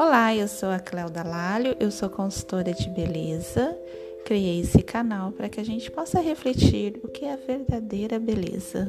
Olá, eu sou a Cléudia Lalho, eu sou consultora de beleza. Criei esse canal para que a gente possa refletir o que é a verdadeira beleza.